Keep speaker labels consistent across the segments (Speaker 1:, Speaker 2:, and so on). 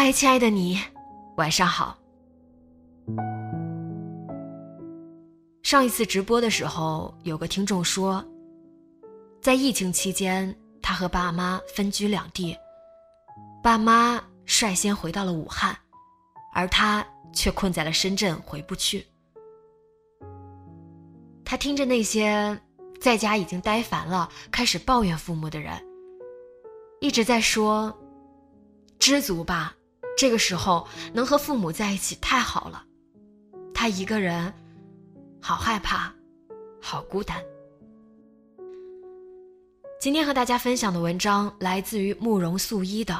Speaker 1: 嗨，亲爱的你，晚上好。上一次直播的时候，有个听众说，在疫情期间，他和爸妈分居两地，爸妈率先回到了武汉，而他却困在了深圳，回不去。他听着那些在家已经待烦了、开始抱怨父母的人，一直在说：“知足吧。”这个时候能和父母在一起太好了，他一个人，好害怕，好孤单。今天和大家分享的文章来自于慕容素衣的《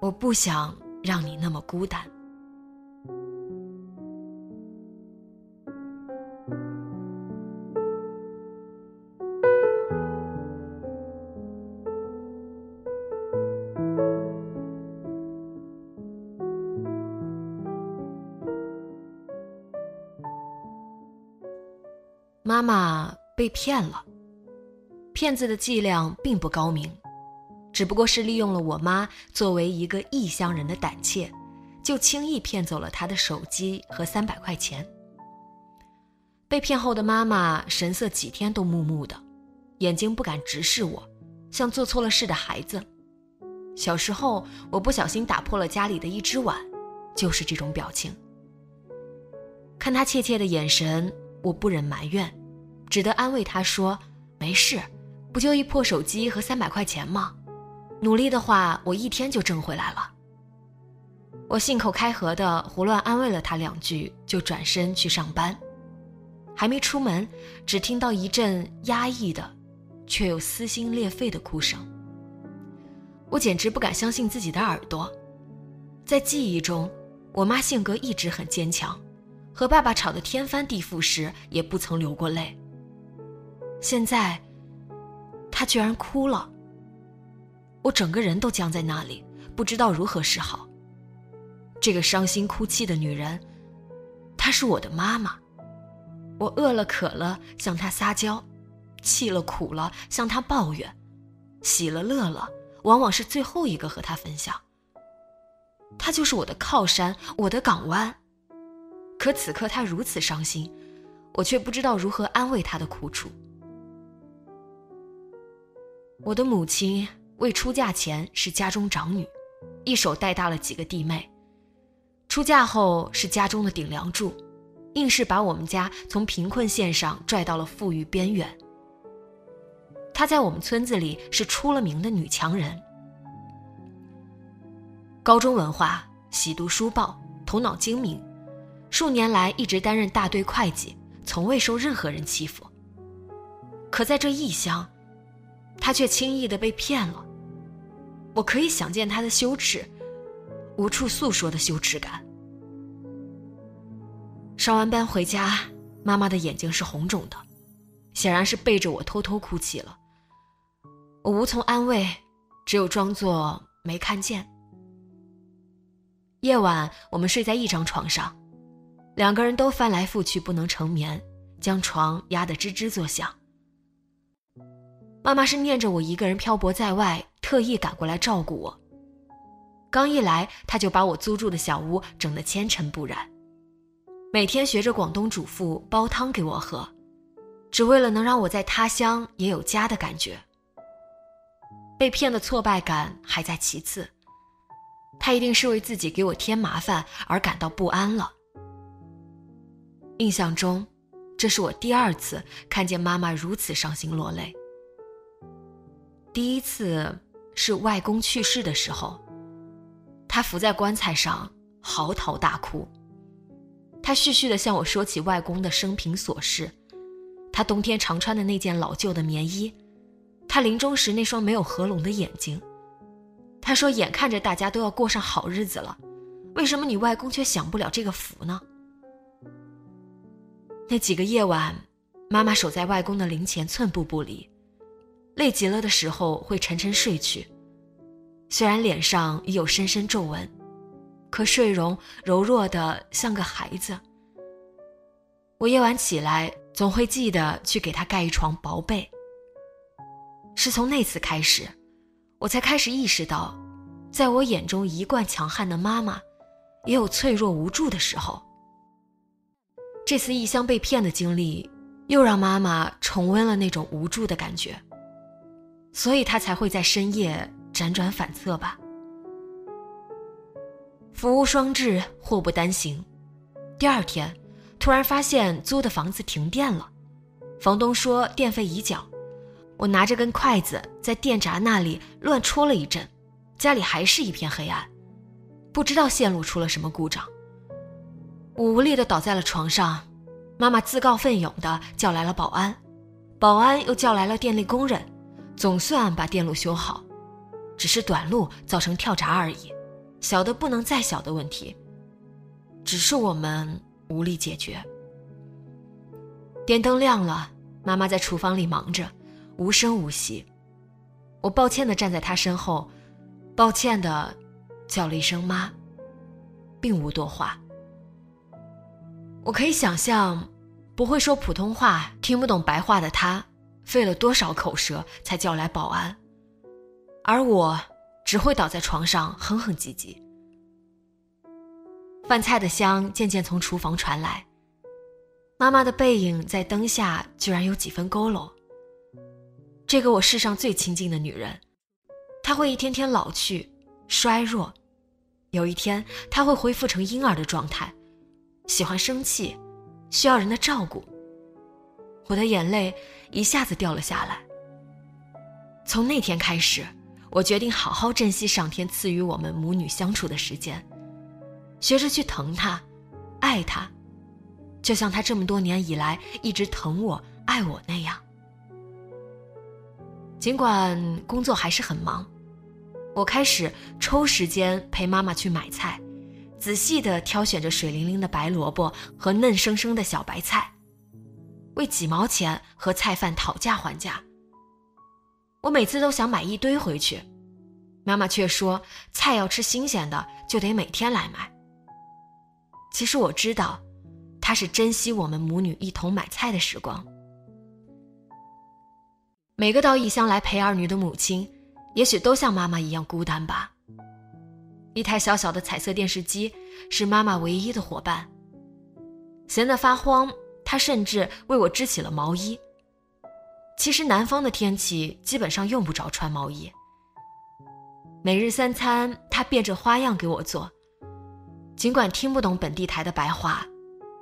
Speaker 1: 我不想让你那么孤单》。妈妈被骗了，骗子的伎俩并不高明，只不过是利用了我妈作为一个异乡人的胆怯，就轻易骗走了她的手机和三百块钱。被骗后的妈妈神色几天都木木的，眼睛不敢直视我，像做错了事的孩子。小时候我不小心打破了家里的一只碗，就是这种表情。看他怯怯的眼神。我不忍埋怨，只得安慰他说：“没事，不就一破手机和三百块钱吗？努力的话，我一天就挣回来了。”我信口开河的胡乱安慰了他两句，就转身去上班。还没出门，只听到一阵压抑的，却又撕心裂肺的哭声。我简直不敢相信自己的耳朵。在记忆中，我妈性格一直很坚强。和爸爸吵得天翻地覆时，也不曾流过泪。现在，他居然哭了。我整个人都僵在那里，不知道如何是好。这个伤心哭泣的女人，她是我的妈妈。我饿了渴了向她撒娇，气了苦了向她抱怨，喜了乐了，往往是最后一个和她分享。她就是我的靠山，我的港湾。可此刻她如此伤心，我却不知道如何安慰她的苦楚。我的母亲未出嫁前是家中长女，一手带大了几个弟妹；出嫁后是家中的顶梁柱，硬是把我们家从贫困线上拽到了富裕边缘。她在我们村子里是出了名的女强人，高中文化，喜读书报，头脑精明。数年来一直担任大队会计，从未受任何人欺负。可在这异乡，他却轻易的被骗了。我可以想见他的羞耻，无处诉说的羞耻感。上完班回家，妈妈的眼睛是红肿的，显然是背着我偷偷哭泣了。我无从安慰，只有装作没看见。夜晚，我们睡在一张床上。两个人都翻来覆去不能成眠，将床压得吱吱作响。妈妈是念着我一个人漂泊在外，特意赶过来照顾我。刚一来，她就把我租住的小屋整得纤尘不染，每天学着广东主妇煲汤给我喝，只为了能让我在他乡也有家的感觉。被骗的挫败感还在其次，他一定是为自己给我添麻烦而感到不安了。印象中，这是我第二次看见妈妈如此伤心落泪。第一次是外公去世的时候，他伏在棺材上嚎啕大哭。他絮絮地向我说起外公的生平琐事，他冬天常穿的那件老旧的棉衣，他临终时那双没有合拢的眼睛。他说：“眼看着大家都要过上好日子了，为什么你外公却享不了这个福呢？”那几个夜晚，妈妈守在外公的灵前寸步不离，累极了的时候会沉沉睡去。虽然脸上已有深深皱纹，可睡容柔弱的像个孩子。我夜晚起来总会记得去给他盖一床薄被。是从那次开始，我才开始意识到，在我眼中一贯强悍的妈妈，也有脆弱无助的时候。这次异乡被骗的经历，又让妈妈重温了那种无助的感觉，所以他才会在深夜辗转反侧吧。福无双至，祸不单行。第二天，突然发现租的房子停电了，房东说电费已缴。我拿着根筷子在电闸那里乱戳了一阵，家里还是一片黑暗，不知道线路出了什么故障。我无力地倒在了床上，妈妈自告奋勇地叫来了保安，保安又叫来了电力工人，总算把电路修好，只是短路造成跳闸而已，小的不能再小的问题，只是我们无力解决。电灯亮了，妈妈在厨房里忙着，无声无息。我抱歉地站在她身后，抱歉地叫了一声妈，并无多话。我可以想象，不会说普通话、听不懂白话的他，费了多少口舌才叫来保安，而我只会倒在床上哼哼唧唧。饭菜的香渐渐从厨房传来，妈妈的背影在灯下居然有几分佝偻。这个我世上最亲近的女人，她会一天天老去、衰弱，有一天她会恢复成婴儿的状态。喜欢生气，需要人的照顾。我的眼泪一下子掉了下来。从那天开始，我决定好好珍惜上天赐予我们母女相处的时间，学着去疼她，爱她，就像她这么多年以来一直疼我、爱我那样。尽管工作还是很忙，我开始抽时间陪妈妈去买菜。仔细地挑选着水灵灵的白萝卜和嫩生生的小白菜，为几毛钱和菜贩讨价还价。我每次都想买一堆回去，妈妈却说菜要吃新鲜的，就得每天来买。其实我知道，她是珍惜我们母女一同买菜的时光。每个到异乡来陪儿女的母亲，也许都像妈妈一样孤单吧。一台小小的彩色电视机是妈妈唯一的伙伴。闲得发慌，他甚至为我织起了毛衣。其实南方的天气基本上用不着穿毛衣。每日三餐，他变着花样给我做。尽管听不懂本地台的白话，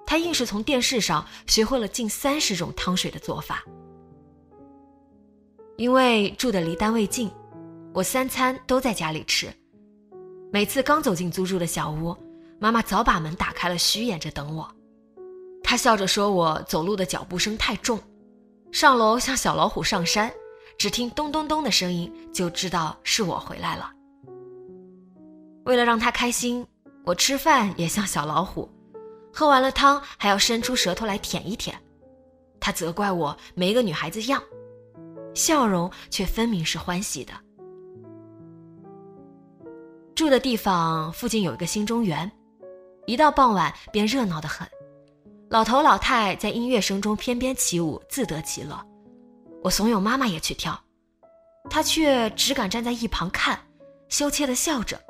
Speaker 1: 他硬是从电视上学会了近三十种汤水的做法。因为住的离单位近，我三餐都在家里吃。每次刚走进租住的小屋，妈妈早把门打开了，虚掩着等我。他笑着说：“我走路的脚步声太重，上楼像小老虎上山，只听咚咚咚的声音就知道是我回来了。”为了让他开心，我吃饭也像小老虎，喝完了汤还要伸出舌头来舔一舔。他责怪我没个女孩子样，笑容却分明是欢喜的。住的地方附近有一个新中园，一到傍晚便热闹得很，老头老太在音乐声中翩翩起舞，自得其乐。我怂恿妈妈也去跳，她却只敢站在一旁看，羞怯地笑着，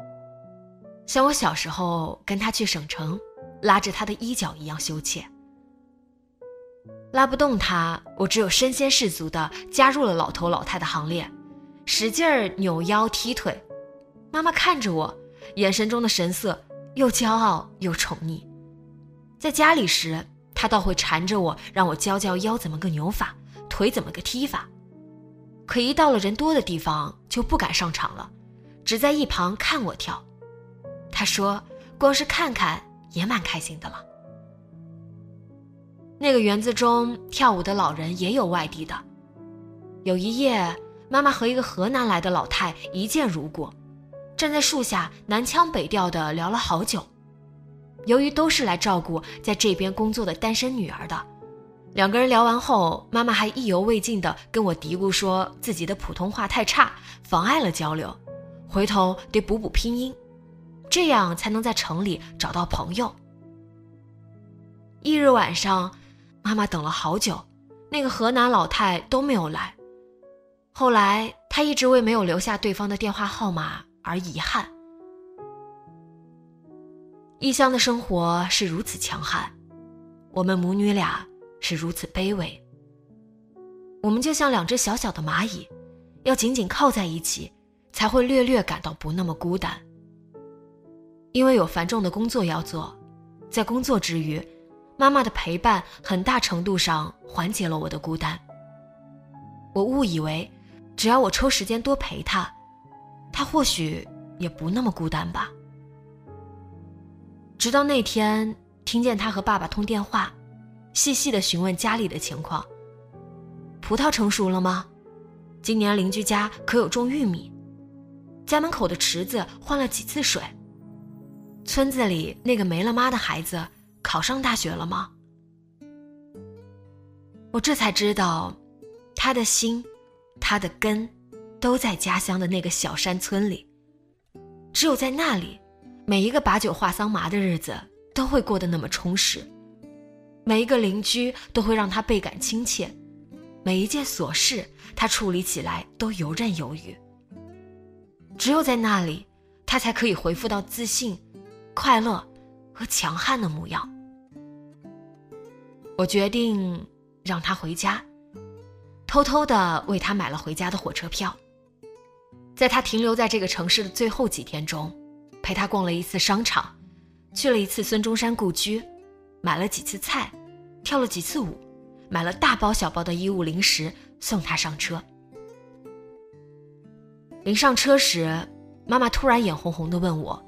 Speaker 1: 像我小时候跟她去省城，拉着她的衣角一样羞怯。拉不动她，我只有身先士卒地加入了老头老太的行列，使劲儿扭腰踢腿。妈妈看着我，眼神中的神色又骄傲又宠溺。在家里时，他倒会缠着我，让我教教腰怎么个扭法，腿怎么个踢法。可一到了人多的地方，就不敢上场了，只在一旁看我跳。他说：“光是看看也蛮开心的了。”那个园子中跳舞的老人也有外地的。有一夜，妈妈和一个河南来的老太一见如故，站在树下南腔北调的聊了好久。由于都是来照顾在这边工作的单身女儿的，两个人聊完后，妈妈还意犹未尽地跟我嘀咕说自己的普通话太差，妨碍了交流，回头得补补拼音，这样才能在城里找到朋友。翌日晚上。妈妈等了好久，那个河南老太都没有来。后来她一直为没有留下对方的电话号码而遗憾。异乡的生活是如此强悍，我们母女俩是如此卑微。我们就像两只小小的蚂蚁，要紧紧靠在一起，才会略略感到不那么孤单。因为有繁重的工作要做，在工作之余。妈妈的陪伴很大程度上缓解了我的孤单。我误以为，只要我抽时间多陪她，她或许也不那么孤单吧。直到那天听见他和爸爸通电话，细细的询问家里的情况：葡萄成熟了吗？今年邻居家可有种玉米？家门口的池子换了几次水？村子里那个没了妈的孩子？考上大学了吗？我这才知道，他的心，他的根，都在家乡的那个小山村里。只有在那里，每一个把酒话桑麻的日子都会过得那么充实，每一个邻居都会让他倍感亲切，每一件琐事他处理起来都游刃有余。只有在那里，他才可以恢复到自信、快乐和强悍的模样。我决定让他回家，偷偷的为他买了回家的火车票。在他停留在这个城市的最后几天中，陪他逛了一次商场，去了一次孙中山故居，买了几次菜，跳了几次舞，买了大包小包的衣物零食送他上车。临上车时，妈妈突然眼红红的问我：“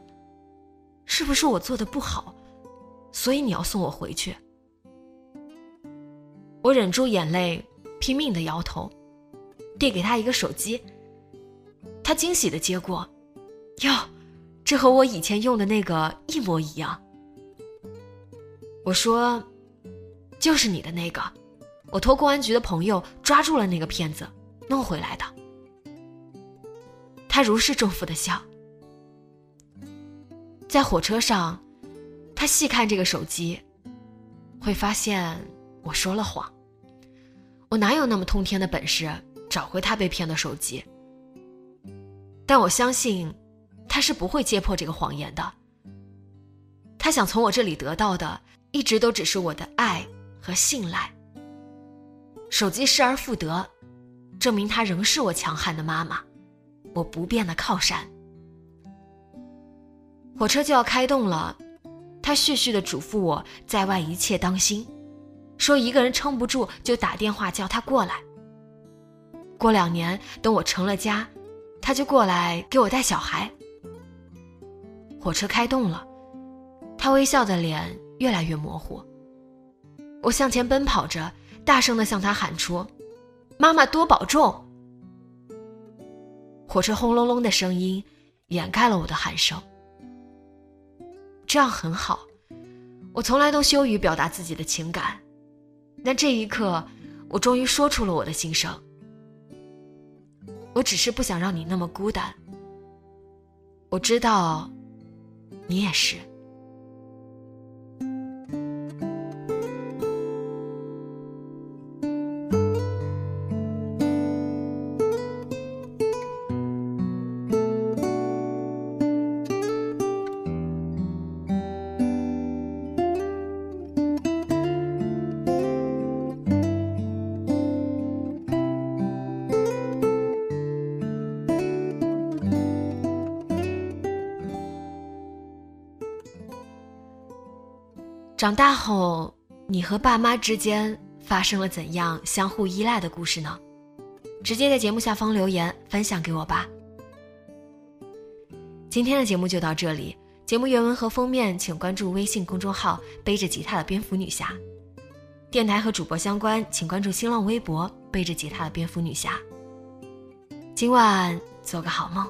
Speaker 1: 是不是我做的不好，所以你要送我回去？”我忍住眼泪，拼命的摇头，递给他一个手机。他惊喜的接过，哟，这和我以前用的那个一模一样。我说，就是你的那个，我托公安局的朋友抓住了那个骗子，弄回来的。他如释重负的笑。在火车上，他细看这个手机，会发现。我说了谎，我哪有那么通天的本事找回他被骗的手机？但我相信，他是不会揭破这个谎言的。他想从我这里得到的，一直都只是我的爱和信赖。手机失而复得，证明他仍是我强悍的妈妈，我不变的靠山。火车就要开动了，他絮絮的嘱咐我在外一切当心。说一个人撑不住，就打电话叫他过来。过两年，等我成了家，他就过来给我带小孩。火车开动了，他微笑的脸越来越模糊。我向前奔跑着，大声的向他喊出：“妈妈多保重。”火车轰隆隆的声音掩盖了我的喊声。这样很好，我从来都羞于表达自己的情感。但这一刻，我终于说出了我的心声。我只是不想让你那么孤单。我知道，你也是。长大后，你和爸妈之间发生了怎样相互依赖的故事呢？直接在节目下方留言分享给我吧。今天的节目就到这里，节目原文和封面请关注微信公众号“背着吉他的蝙蝠女侠”，电台和主播相关请关注新浪微博“背着吉他的蝙蝠女侠”。今晚做个好梦，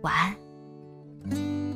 Speaker 1: 晚安。